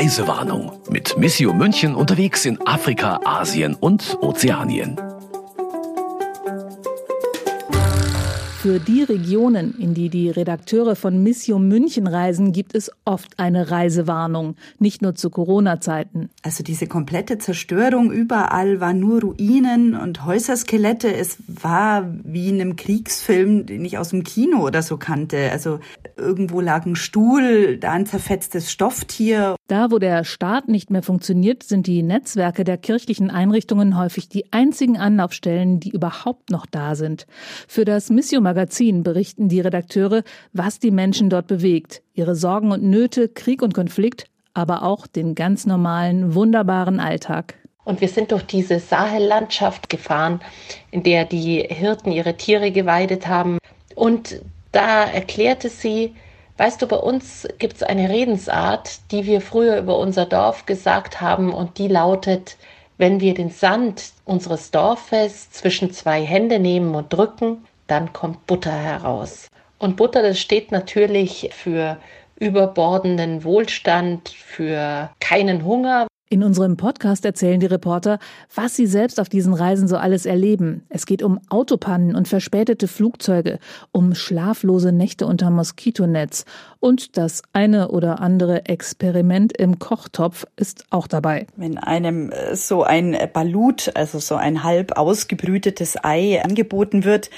Reisewarnung mit Missio München unterwegs in Afrika, Asien und Ozeanien. Für die Regionen, in die die Redakteure von Missio München reisen, gibt es oft eine Reisewarnung, nicht nur zu Corona-Zeiten. Also diese komplette Zerstörung, überall waren nur Ruinen und Häuserskelette. Es war wie in einem Kriegsfilm, den ich aus dem Kino oder so kannte. Also irgendwo lag ein Stuhl, da ein zerfetztes Stofftier. Da, wo der Staat nicht mehr funktioniert, sind die Netzwerke der kirchlichen Einrichtungen häufig die einzigen Anlaufstellen, die überhaupt noch da sind. Für das Missio Magazin berichten die Redakteure, was die Menschen dort bewegt, ihre Sorgen und Nöte, Krieg und Konflikt, aber auch den ganz normalen, wunderbaren Alltag. Und wir sind durch diese Sahellandschaft gefahren, in der die Hirten ihre Tiere geweidet haben. Und da erklärte sie, weißt du, bei uns gibt es eine Redensart, die wir früher über unser Dorf gesagt haben und die lautet, wenn wir den Sand unseres Dorfes zwischen zwei Hände nehmen und drücken, dann kommt Butter heraus. Und Butter, das steht natürlich für überbordenden Wohlstand, für keinen Hunger. In unserem Podcast erzählen die Reporter, was sie selbst auf diesen Reisen so alles erleben. Es geht um Autopannen und verspätete Flugzeuge, um schlaflose Nächte unter Moskitonetz und das eine oder andere Experiment im Kochtopf ist auch dabei. Wenn einem äh, so ein Balut, also so ein halb ausgebrütetes Ei angeboten wird,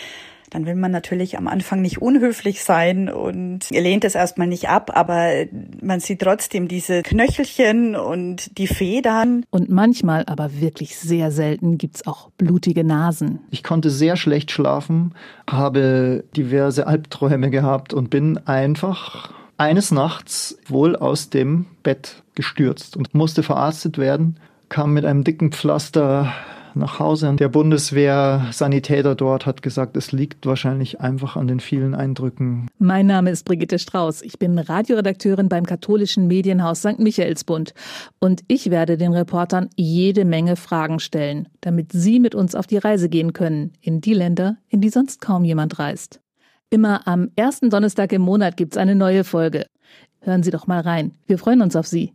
dann will man natürlich am Anfang nicht unhöflich sein und lehnt es erstmal nicht ab, aber man sieht trotzdem diese Knöchelchen und die Federn. Und manchmal, aber wirklich sehr selten, gibt's auch blutige Nasen. Ich konnte sehr schlecht schlafen, habe diverse Albträume gehabt und bin einfach eines Nachts wohl aus dem Bett gestürzt und musste verarztet werden, kam mit einem dicken Pflaster nach Hause. Der Bundeswehr-Sanitäter dort hat gesagt, es liegt wahrscheinlich einfach an den vielen Eindrücken. Mein Name ist Brigitte Strauß. Ich bin Radioredakteurin beim katholischen Medienhaus St. Michaelsbund. Und ich werde den Reportern jede Menge Fragen stellen, damit sie mit uns auf die Reise gehen können, in die Länder, in die sonst kaum jemand reist. Immer am ersten Donnerstag im Monat gibt's eine neue Folge. Hören Sie doch mal rein. Wir freuen uns auf Sie.